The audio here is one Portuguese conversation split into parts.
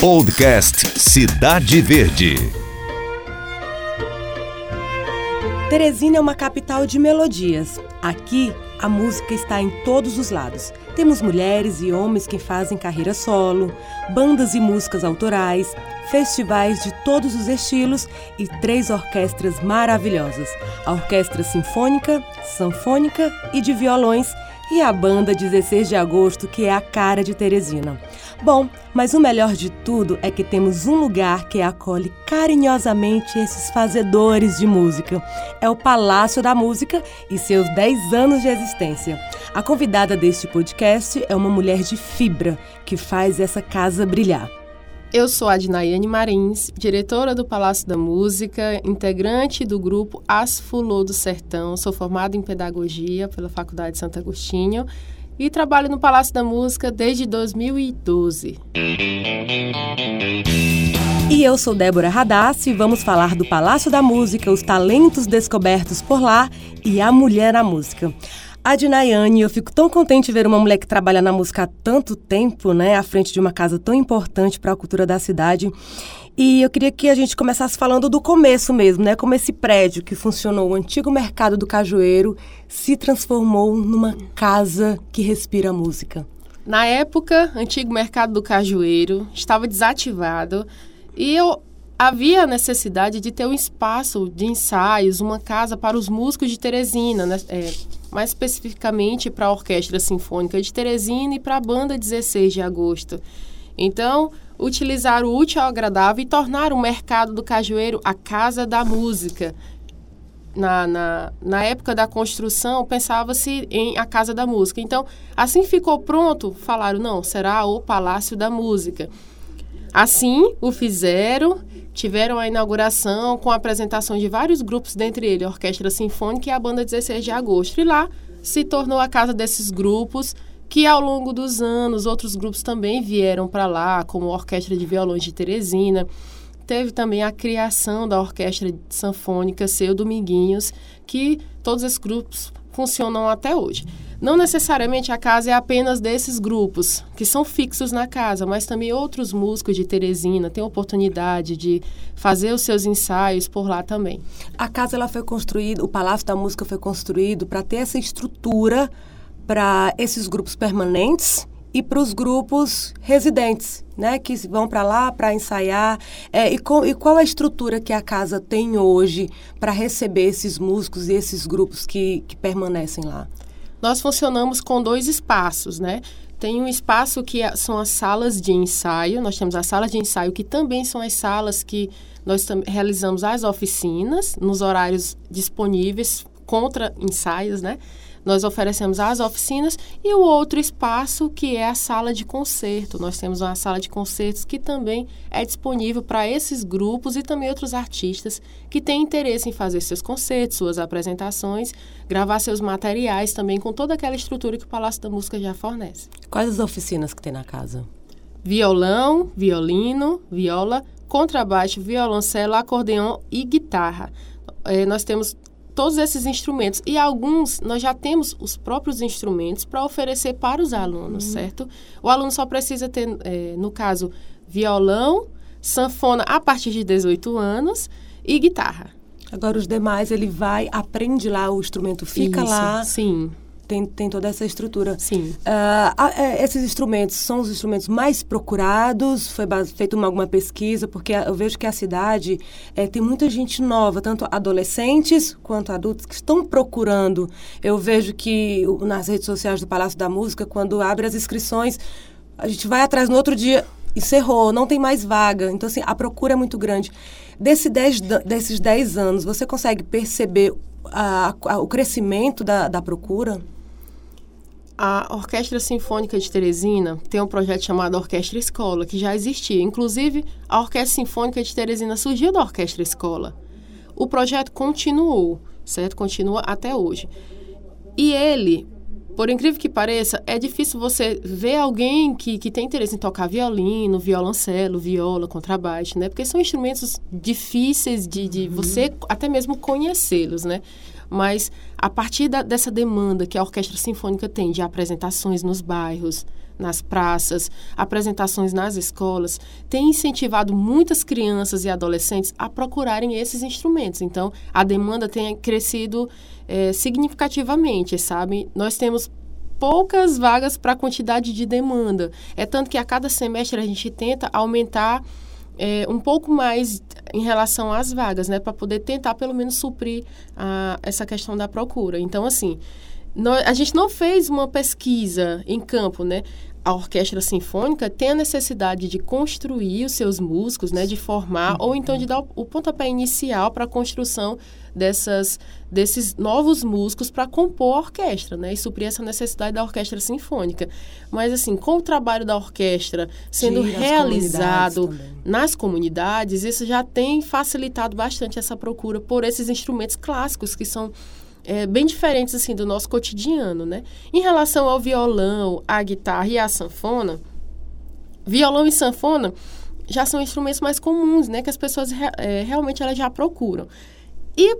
Podcast Cidade Verde. Teresina é uma capital de melodias. Aqui, a música está em todos os lados. Temos mulheres e homens que fazem carreira solo, bandas e músicas autorais, festivais de todos os estilos e três orquestras maravilhosas: a Orquestra Sinfônica, Sanfônica e de Violões e a banda 16 de agosto, que é a cara de Teresina. Bom, mas o melhor de tudo é que temos um lugar que acolhe carinhosamente esses fazedores de música. É o Palácio da Música e seus 10 anos de existência. A convidada deste podcast é uma mulher de fibra que faz essa casa brilhar. Eu sou a Marins, diretora do Palácio da Música, integrante do grupo Asfulô do Sertão. Sou formada em Pedagogia pela Faculdade de Santo Agostinho e trabalho no Palácio da Música desde 2012. E eu sou Débora Radassi e vamos falar do Palácio da Música, os talentos descobertos por lá e a mulher na música. A Dinayane, eu fico tão contente de ver uma mulher que trabalha na música há tanto tempo, né, à frente de uma casa tão importante para a cultura da cidade. E eu queria que a gente começasse falando do começo mesmo, né? Como esse prédio que funcionou, o antigo mercado do Cajueiro, se transformou numa casa que respira música. Na época, antigo mercado do Cajueiro estava desativado e eu havia a necessidade de ter um espaço de ensaios, uma casa para os músicos de Teresina, né? É, mais especificamente para a Orquestra Sinfônica de Teresina e para a Banda 16 de Agosto. Então, utilizar o útil ao agradável e tornar o mercado do Cajueiro a casa da música. Na, na, na época da construção, pensava-se em a Casa da Música. Então, assim ficou pronto, falaram, não, será o Palácio da Música. Assim, o fizeram, tiveram a inauguração com a apresentação de vários grupos, dentre eles a Orquestra Sinfônica e a Banda 16 de Agosto. E lá se tornou a casa desses grupos, que ao longo dos anos outros grupos também vieram para lá, como a Orquestra de Violões de Teresina. Teve também a criação da Orquestra Sanfônica Seu Dominguinhos, que todos esses grupos funcionam até hoje. Não necessariamente a casa é apenas desses grupos que são fixos na casa, mas também outros músicos de Teresina têm oportunidade de fazer os seus ensaios por lá também. A casa ela foi construída, o Palácio da Música foi construído para ter essa estrutura para esses grupos permanentes e para os grupos residentes, né, que vão para lá para ensaiar. É, e, com, e, qual a estrutura que a casa tem hoje para receber esses músicos e esses grupos que, que permanecem lá? Nós funcionamos com dois espaços, né? Tem um espaço que é, são as salas de ensaio, nós temos as salas de ensaio que também são as salas que nós realizamos as oficinas nos horários disponíveis contra ensaios, né? Nós oferecemos as oficinas e o outro espaço que é a sala de concerto. Nós temos uma sala de concertos que também é disponível para esses grupos e também outros artistas que têm interesse em fazer seus concertos, suas apresentações, gravar seus materiais também com toda aquela estrutura que o Palácio da Música já fornece. Quais as oficinas que tem na casa? Violão, violino, viola, contrabaixo, violoncelo, acordeão e guitarra. É, nós temos todos esses instrumentos. E alguns nós já temos os próprios instrumentos para oferecer para os alunos, uhum. certo? O aluno só precisa ter, é, no caso, violão, sanfona a partir de 18 anos e guitarra. Agora os demais ele vai, aprende lá, o instrumento fica Isso, lá. Sim tem, tem toda essa estrutura. Sim. Uh, esses instrumentos são os instrumentos mais procurados? Foi feita uma, alguma pesquisa? Porque eu vejo que a cidade é, tem muita gente nova, tanto adolescentes quanto adultos, que estão procurando. Eu vejo que nas redes sociais do Palácio da Música, quando abre as inscrições, a gente vai atrás no outro dia, encerrou, não tem mais vaga. Então, assim, a procura é muito grande. Desse dez, desses 10 anos, você consegue perceber a, a, o crescimento da, da procura? A Orquestra Sinfônica de Teresina tem um projeto chamado Orquestra Escola, que já existia. Inclusive, a Orquestra Sinfônica de Teresina surgiu da Orquestra Escola. O projeto continuou, certo? Continua até hoje. E ele, por incrível que pareça, é difícil você ver alguém que, que tem interesse em tocar violino, violoncelo, viola, contrabaixo, né? Porque são instrumentos difíceis de, de uhum. você até mesmo conhecê-los, né? Mas a partir da, dessa demanda que a Orquestra Sinfônica tem de apresentações nos bairros, nas praças, apresentações nas escolas, tem incentivado muitas crianças e adolescentes a procurarem esses instrumentos. Então, a demanda tem crescido é, significativamente, sabe? Nós temos poucas vagas para a quantidade de demanda. É tanto que a cada semestre a gente tenta aumentar é, um pouco mais em relação às vagas, né, para poder tentar pelo menos suprir a, essa questão da procura. Então, assim, a gente não fez uma pesquisa em campo, né? A orquestra sinfônica tem a necessidade de construir os seus músicos, né, de formar, ou então de dar o, o pontapé inicial para a construção dessas, desses novos músicos para compor a orquestra, né? E suprir essa necessidade da orquestra sinfônica. Mas, assim, com o trabalho da orquestra sendo realizado comunidades nas comunidades, isso já tem facilitado bastante essa procura por esses instrumentos clássicos que são é, bem diferentes assim do nosso cotidiano, né? Em relação ao violão, à guitarra e à sanfona, violão e sanfona já são instrumentos mais comuns, né? Que as pessoas é, realmente elas já procuram. E,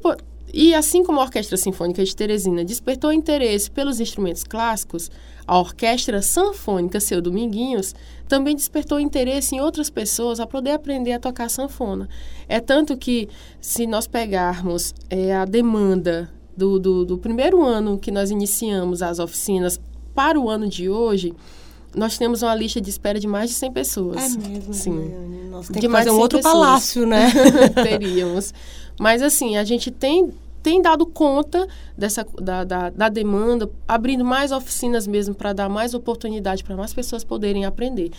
e assim como a Orquestra Sinfônica de Teresina despertou interesse pelos instrumentos clássicos, a Orquestra Sanfônica Seu Dominguinhos também despertou interesse em outras pessoas a poder aprender a tocar sanfona. É tanto que, se nós pegarmos é, a demanda do, do, do primeiro ano que nós iniciamos as oficinas para o ano de hoje, nós temos uma lista de espera de mais de 100 pessoas. É mesmo, Sim. Nossa, tem de que fazer um outro pessoas. palácio, né? Teríamos. Mas, assim, a gente tem, tem dado conta dessa, da, da, da demanda, abrindo mais oficinas mesmo para dar mais oportunidade para mais pessoas poderem aprender.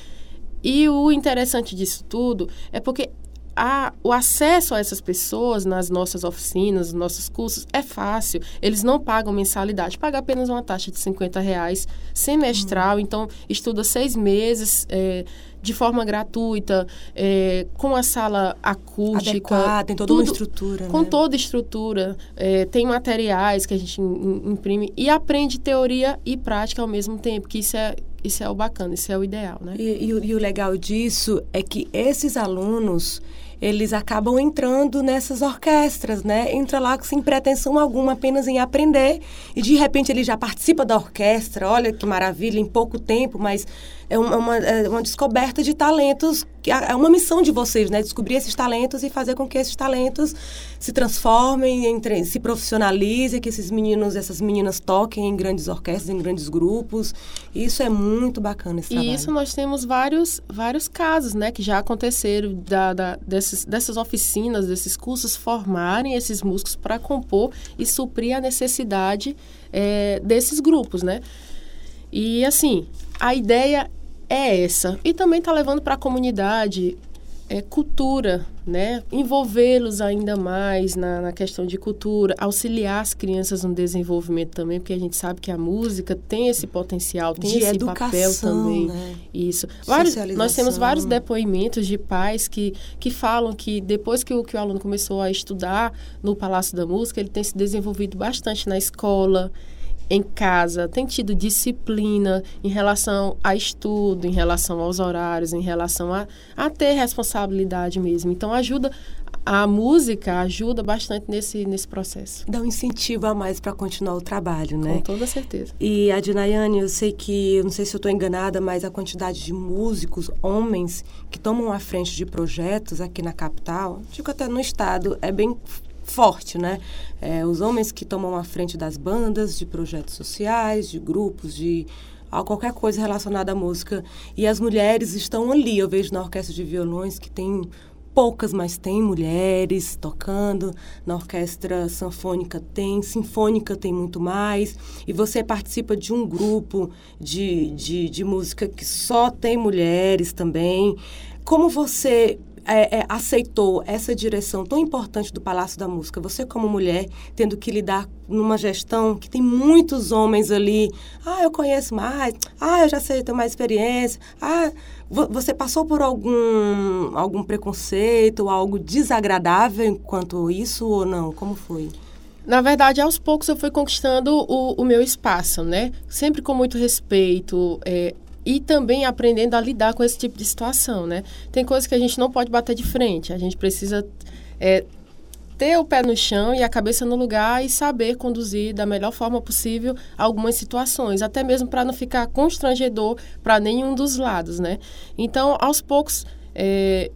E o interessante disso tudo é porque a, o acesso a essas pessoas nas nossas oficinas, nos nossos cursos, é fácil. Eles não pagam mensalidade, paga apenas uma taxa de 50 reais semestral. Uhum. Então, estuda seis meses é, de forma gratuita, é, com a sala acústica. Adequada, tem toda tudo, uma estrutura. Com né? toda estrutura. É, tem materiais que a gente imprime e aprende teoria e prática ao mesmo tempo, que isso é isso é o bacana, isso é o ideal, né? E, e, e o legal disso é que esses alunos eles acabam entrando nessas orquestras, né? Entra lá sem pretensão alguma, apenas em aprender. E de repente ele já participa da orquestra, olha que maravilha, em pouco tempo, mas é uma, é uma descoberta de talentos, que é uma missão de vocês, né? Descobrir esses talentos e fazer com que esses talentos se transformem, entre, se profissionalizem, que esses meninos, essas meninas toquem em grandes orquestras, em grandes grupos. Isso é muito bacana esse e trabalho. E isso nós temos vários, vários casos, né? Que já aconteceram da, da, desses, dessas oficinas, desses cursos, formarem esses músicos para compor e suprir a necessidade é, desses grupos, né? E assim, a ideia é essa. E também está levando para a comunidade é, cultura, né? Envolvê-los ainda mais na, na, questão de cultura, auxiliar as crianças no desenvolvimento também, porque a gente sabe que a música tem esse potencial, tem de esse educação, papel também. Né? Isso. Vários, nós temos vários depoimentos de pais que, que falam que depois que o, que o aluno começou a estudar no Palácio da Música, ele tem se desenvolvido bastante na escola, em casa, tem tido disciplina em relação a estudo, em relação aos horários, em relação a, a ter responsabilidade mesmo. Então, ajuda, a música ajuda bastante nesse, nesse processo. Dá um incentivo a mais para continuar o trabalho, né? Com toda certeza. E a Dinayane, eu sei que, eu não sei se eu estou enganada, mas a quantidade de músicos, homens, que tomam a frente de projetos aqui na capital, digo até no estado, é bem forte, né? É, os homens que tomam a frente das bandas, de projetos sociais, de grupos, de a qualquer coisa relacionada à música. E as mulheres estão ali. Eu vejo na orquestra de violões que tem poucas, mas tem mulheres tocando. Na orquestra sanfônica tem, sinfônica tem muito mais. E você participa de um grupo de, de, de música que só tem mulheres também. Como você é, é, aceitou essa direção tão importante do Palácio da Música? Você, como mulher, tendo que lidar numa gestão que tem muitos homens ali. Ah, eu conheço mais. Ah, eu já sei, tenho mais experiência. Ah, você passou por algum, algum preconceito, algo desagradável enquanto isso ou não? Como foi? Na verdade, aos poucos eu fui conquistando o, o meu espaço, né? Sempre com muito respeito, é, e também aprendendo a lidar com esse tipo de situação, né? Tem coisas que a gente não pode bater de frente, a gente precisa é, ter o pé no chão e a cabeça no lugar e saber conduzir da melhor forma possível algumas situações, até mesmo para não ficar constrangedor para nenhum dos lados, né? Então, aos poucos, é,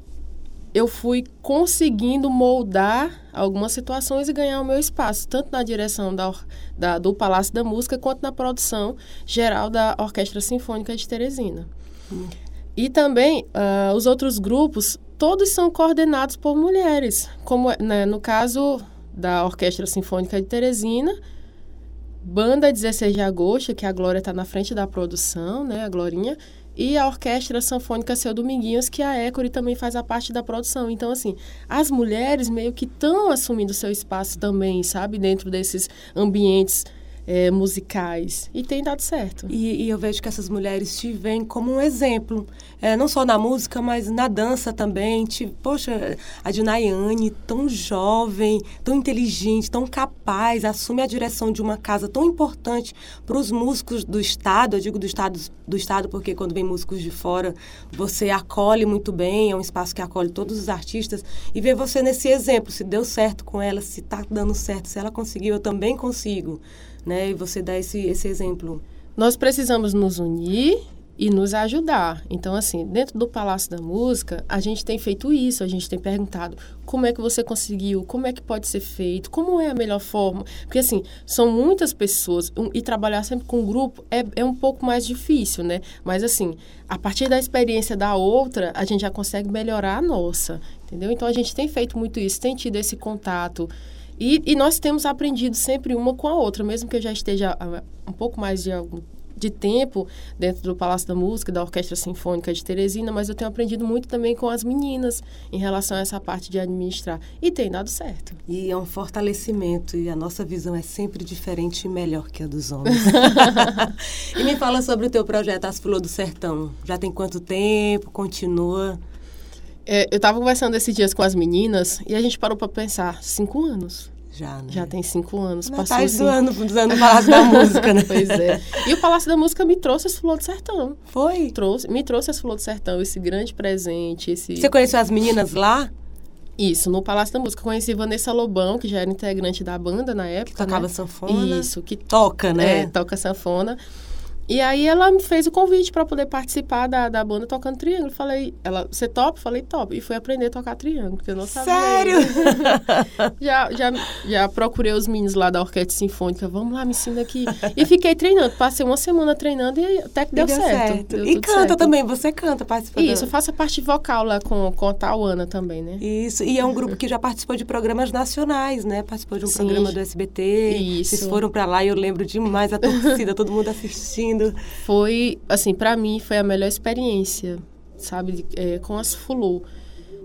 eu fui conseguindo moldar algumas situações e ganhar o meu espaço, tanto na direção da, da, do Palácio da Música quanto na produção geral da Orquestra Sinfônica de Teresina. E também uh, os outros grupos, todos são coordenados por mulheres, como né, no caso da Orquestra Sinfônica de Teresina, Banda 16 de Agosto, que a Glória está na frente da produção, né, a Glorinha, e a Orquestra Sanfônica Seu Dominguinhos, que a Écore também faz a parte da produção. Então, assim, as mulheres meio que estão assumindo seu espaço também, sabe, dentro desses ambientes é, musicais. E tem dado certo. E, e, eu vejo que essas mulheres te veem como um exemplo. É, não só na música, mas na dança também. Te, poxa, a Dinayane, tão jovem, tão inteligente, tão capaz, assume a direção de uma casa tão importante para os músicos do Estado. Eu digo do Estado, do estado porque quando vem músicos de fora, você acolhe muito bem, é um espaço que acolhe todos os artistas. E ver você nesse exemplo, se deu certo com ela, se está dando certo, se ela conseguiu, eu também consigo né? E você dá esse, esse exemplo. Nós precisamos nos unir e nos ajudar. Então, assim, dentro do Palácio da Música, a gente tem feito isso, a gente tem perguntado como é que você conseguiu, como é que pode ser feito, como é a melhor forma. Porque, assim, são muitas pessoas um, e trabalhar sempre com um grupo é, é um pouco mais difícil, né? Mas, assim, a partir da experiência da outra, a gente já consegue melhorar a nossa, entendeu? Então, a gente tem feito muito isso, tem tido esse contato. E, e, nós temos aprendido sempre uma com a outra, mesmo que eu já esteja há um pouco mais de, de tempo dentro do Palácio da Música, da Orquestra Sinfônica de Teresina, mas eu tenho aprendido muito também com as meninas em relação a essa parte de administrar. E tem dado certo. E é um fortalecimento, e a nossa visão é sempre diferente e melhor que a dos homens. e me fala sobre o teu projeto As Flor do Sertão. Já tem quanto tempo? Continua? É, eu estava conversando esses dias com as meninas e a gente parou para pensar, cinco anos. Já, né? Já tem cinco anos. Não passou cinco... ano, usando o Palácio da Música, né? pois é. E o Palácio da Música me trouxe esse Flor do Sertão. Foi? Trouxe, me trouxe esse Flor do Sertão, esse grande presente. Esse... Você conheceu as meninas lá? Isso, no Palácio da Música. Conheci Vanessa Lobão, que já era integrante da banda na época. Que tocava né? sanfona. Isso, que toca, né? É, toca sanfona. E aí ela me fez o convite para poder participar da, da banda tocando triângulo. Falei, ela, você top? Falei, top. E fui aprender a tocar triângulo, porque eu não sabia. Sério? já, já, já procurei os meninos lá da Orquestra Sinfônica. Vamos lá, me ensina aqui. E fiquei treinando. Passei uma semana treinando e até que deu, deu, certo. certo. Deu e canta certo. também, você canta, participa. Isso, eu faço a parte vocal lá com, com a Tauana também, né? Isso, e é um grupo que já participou de programas nacionais, né? Participou de um Sim. programa do SBT. Isso. Vocês foram para lá e eu lembro demais a torcida, todo mundo assistindo foi, assim, para mim foi a melhor experiência, sabe, é, com as Fulô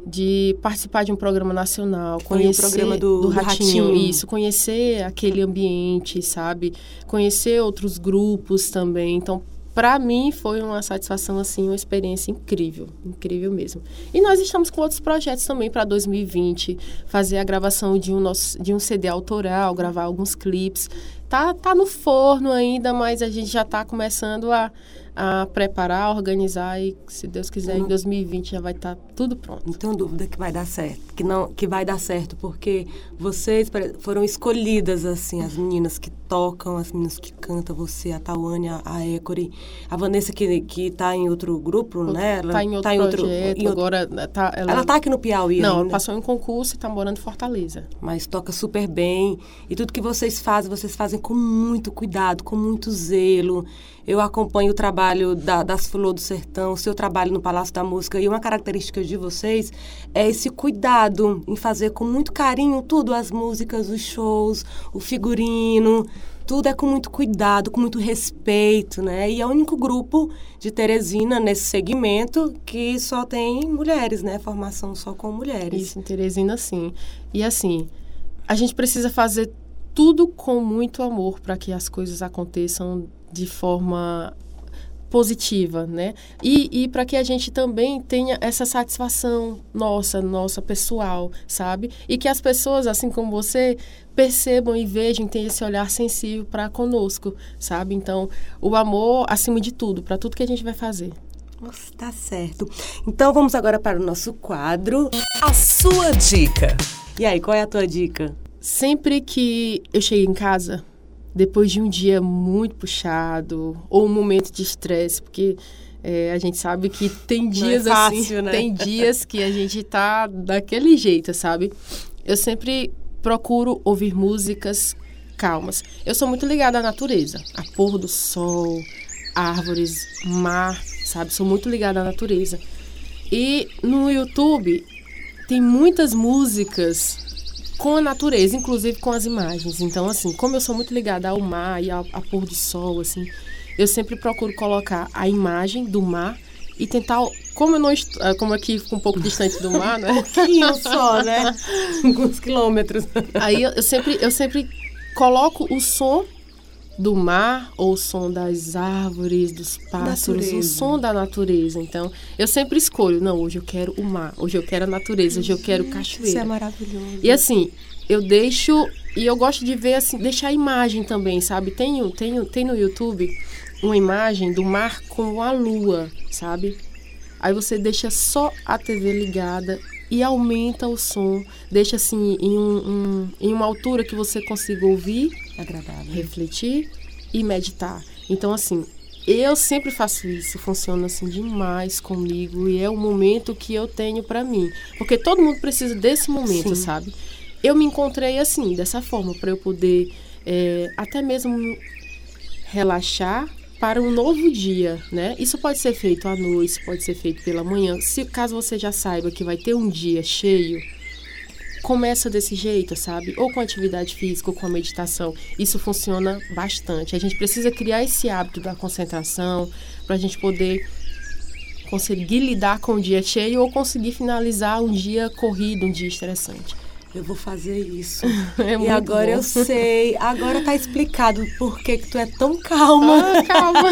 de participar de um programa nacional, Foi conhecer o programa do, do, Ratinho, Ratinho, isso, conhecer aquele ambiente, sabe, conhecer outros grupos também. Então, para mim foi uma satisfação assim, uma experiência incrível, incrível mesmo. E nós estamos com outros projetos também para 2020, fazer a gravação de um nosso de um CD autoral, gravar alguns clipes tá, tá no forno ainda, mas a gente já está começando a, a preparar, organizar e, se Deus quiser, em 2020 já vai estar tá tudo pronto. Não tenho dúvida que vai dar certo, que não, que vai dar certo, porque vocês foram escolhidas assim, as meninas que tocam, as meninas que cantam, você, a Tawane, a Écore, a Vanessa que que está em outro grupo, outro, né? Ela tá em outro tá em outro, projeto, em outro, agora tá, ela, ela tá aqui no Piauí Não, ainda. passou em um concurso e está morando em Fortaleza. Mas toca super bem e tudo que vocês fazem, vocês fazem com muito cuidado, com muito zelo. Eu acompanho o trabalho da, das Flor do Sertão, o seu trabalho no Palácio da Música, e uma característica de vocês é esse cuidado em fazer com muito carinho tudo, as músicas, os shows, o figurino, tudo é com muito cuidado, com muito respeito, né? E é o único grupo de Teresina nesse segmento que só tem mulheres, né? Formação só com mulheres. Isso, em Teresina sim. E assim, a gente precisa fazer tudo com muito amor para que as coisas aconteçam de forma positiva, né? E, e para que a gente também tenha essa satisfação nossa, nossa pessoal, sabe? E que as pessoas, assim como você, percebam e vejam, tenham esse olhar sensível para conosco, sabe? Então, o amor acima de tudo, para tudo que a gente vai fazer. Nossa, tá certo. Então vamos agora para o nosso quadro. A sua dica. E aí, qual é a tua dica? Sempre que eu cheguei em casa, depois de um dia muito puxado ou um momento de estresse, porque é, a gente sabe que tem dias é fácil, assim, né? tem dias que a gente tá daquele jeito, sabe? Eu sempre procuro ouvir músicas calmas. Eu sou muito ligada à natureza, a pôr do sol, árvores, mar, sabe? Sou muito ligada à natureza. E no YouTube tem muitas músicas com a natureza, inclusive com as imagens. Então, assim, como eu sou muito ligada ao mar e ao, ao pôr do sol, assim, eu sempre procuro colocar a imagem do mar e tentar, como eu não est- ah, como aqui fica um pouco distante do mar, né? pouquinho só, né? Alguns quilômetros. Aí eu, sempre eu sempre coloco o som do mar ou o som das árvores, dos pássaros, o Natureza. som da natureza. Então, eu sempre escolho, não, hoje eu quero o mar, hoje eu quero a natureza, hoje eu quero cachoeira. Isso é maravilhoso. E assim, eu deixo. E eu gosto de ver assim, deixar a imagem também, sabe? Tem, tem, tem no YouTube uma imagem do mar com a lua, sabe? Aí você deixa só a TV ligada e aumenta o som, deixa assim em, um, um- em uma altura que você consiga ouvir, Agradável. refletir e meditar. Então, assim, eu sempre faço isso, funciona assim demais comigo e é o momento que eu tenho pra mim, porque todo mundo precisa desse momento, Sim. sabe? Eu me encontrei assim, dessa forma, para eu poder é, até mesmo relaxar para um novo dia, né? Isso pode ser feito à noite, pode ser feito pela manhã. Se caso você já saiba que vai ter um dia cheio, começa desse jeito, sabe? Ou com atividade física, ou com a meditação. Isso funciona bastante. A gente precisa criar esse hábito da concentração para a gente poder conseguir lidar com o dia cheio ou conseguir finalizar um dia corrido, um dia estressante. Eu vou fazer isso. É e agora bom. eu sei, agora tá explicado por que que tu é tão calma. Ah, calma.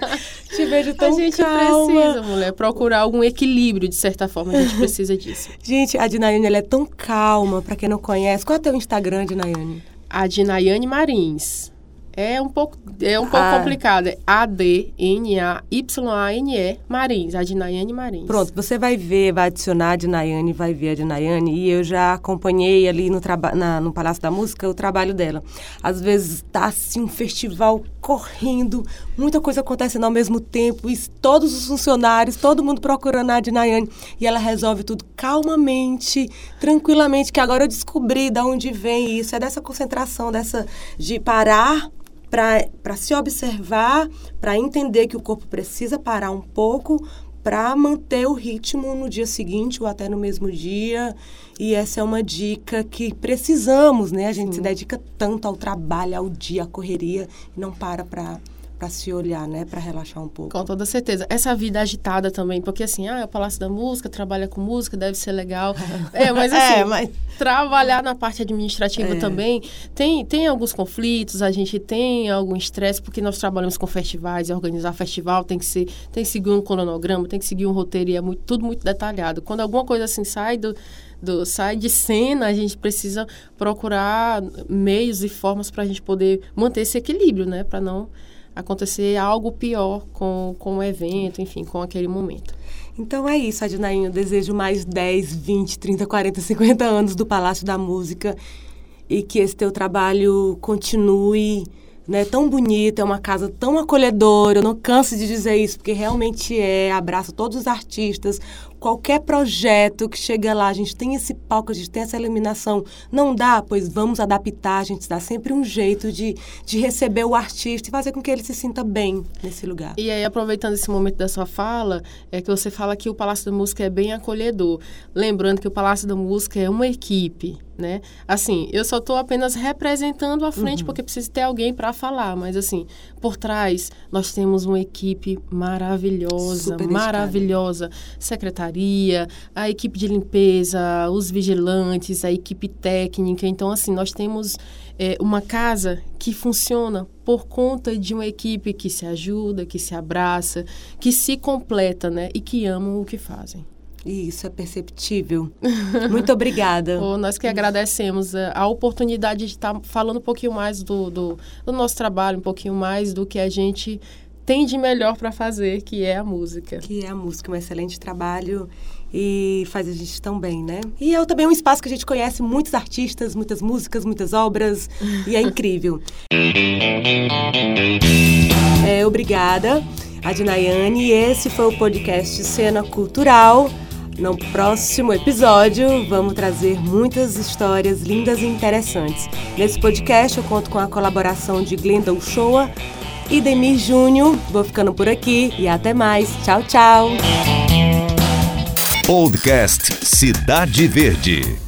Te vejo A tão gente calma. precisa, mulher, procurar algum equilíbrio, de certa forma. A gente precisa disso. Gente, a Dinaiane, ela é tão calma, pra quem não conhece. Qual é o teu Instagram, Dinaiane? A de Nayane Marins. É um pouco, é um pouco Ah. complicado. É A-D-N-A-Y-A-N-E Marins. A de Nayane Marins. Pronto, você vai ver, vai adicionar a Dinaiane, vai ver a Dinaiane. E eu já acompanhei ali no, na- no Palácio da Música o trabalho dela. Às vezes tá assim um festival correndo, muita coisa acontecendo ao mesmo tempo, e todos os funcionários, todo mundo procurando a Dinaiane. E ela resolve tudo calmamente, tranquilamente, que agora eu descobri de onde vem isso. É dessa concentração, dessa de parar para se observar, para entender que o corpo precisa parar um pouco para manter o ritmo no dia seguinte ou até no mesmo dia. E essa é uma dica que precisamos, né? A gente se dedica tanto ao trabalho, ao dia, à correria e não para para para se olhar, né? Para relaxar um pouco. Com toda certeza. Essa vida agitada também, porque assim, ah, é o Palácio da Música, trabalha com música, deve ser legal. É, mas assim, É, mas- trabalhar na parte administrativa É. também tem, tem alguns conflitos, a gente tem algum estresse, porque nós trabalhamos com festivais, e organizar festival tem que ser, tem que seguir um cronograma, tem que seguir um roteiro, e é muito, tudo muito detalhado. Quando alguma coisa assim sai do, do sai de cena, a gente precisa procurar meios e formas para a gente poder manter esse equilíbrio, né? Para não acontecer algo pior com, com o evento, enfim, com aquele momento. Então é isso, Adinainho. Eu desejo mais 10, 20, 30, 40, 50 anos do Palácio da Música e que esse teu trabalho continue né, tão bonito, é uma casa tão acolhedora. Eu não canso de dizer isso, porque realmente é. Abraça todos os artistas. Qualquer projeto que chega lá, a gente tem esse palco, a gente tem essa iluminação. Não dá? Pois vamos adaptar, a gente dá sempre um jeito de, de receber o artista e fazer com que ele se sinta bem nesse lugar. E aí, aproveitando esse momento da sua fala, é que você fala que o Palácio da Música é bem acolhedor. Lembrando que o Palácio da Música é uma equipe, né? Assim, eu só estou apenas representando a frente Uhum. porque precisa ter alguém para falar, mas assim, por trás nós temos uma equipe maravilhosa, Super dedicada. Secretaria, a equipe de limpeza, os vigilantes, a equipe técnica. Então, assim, nós temos é, uma casa que funciona por conta de uma equipe que se ajuda, que se abraça, que se completa, né? E que amam o que fazem. Isso é perceptível. Muito obrigada. Pô, nós que agradecemos eh, a oportunidade de estar falando um pouquinho mais do, do, do nosso trabalho, um pouquinho mais do que a gente tem de melhor para fazer, que é a música. Que é a música, um excelente trabalho. e faz a gente tão bem, né? E é também um espaço que a gente conhece muitos artistas, muitas músicas, muitas obras e é incrível. É, obrigada, Adnayane. Esse foi o podcast Cena Cultural. No próximo episódio, vamos trazer muitas histórias lindas e interessantes. Nesse podcast, eu conto com a colaboração de Glenda Uchoa e Demir Júnior. Vou ficando por aqui e até mais. Tchau, tchau. Podcast Cidade Verde.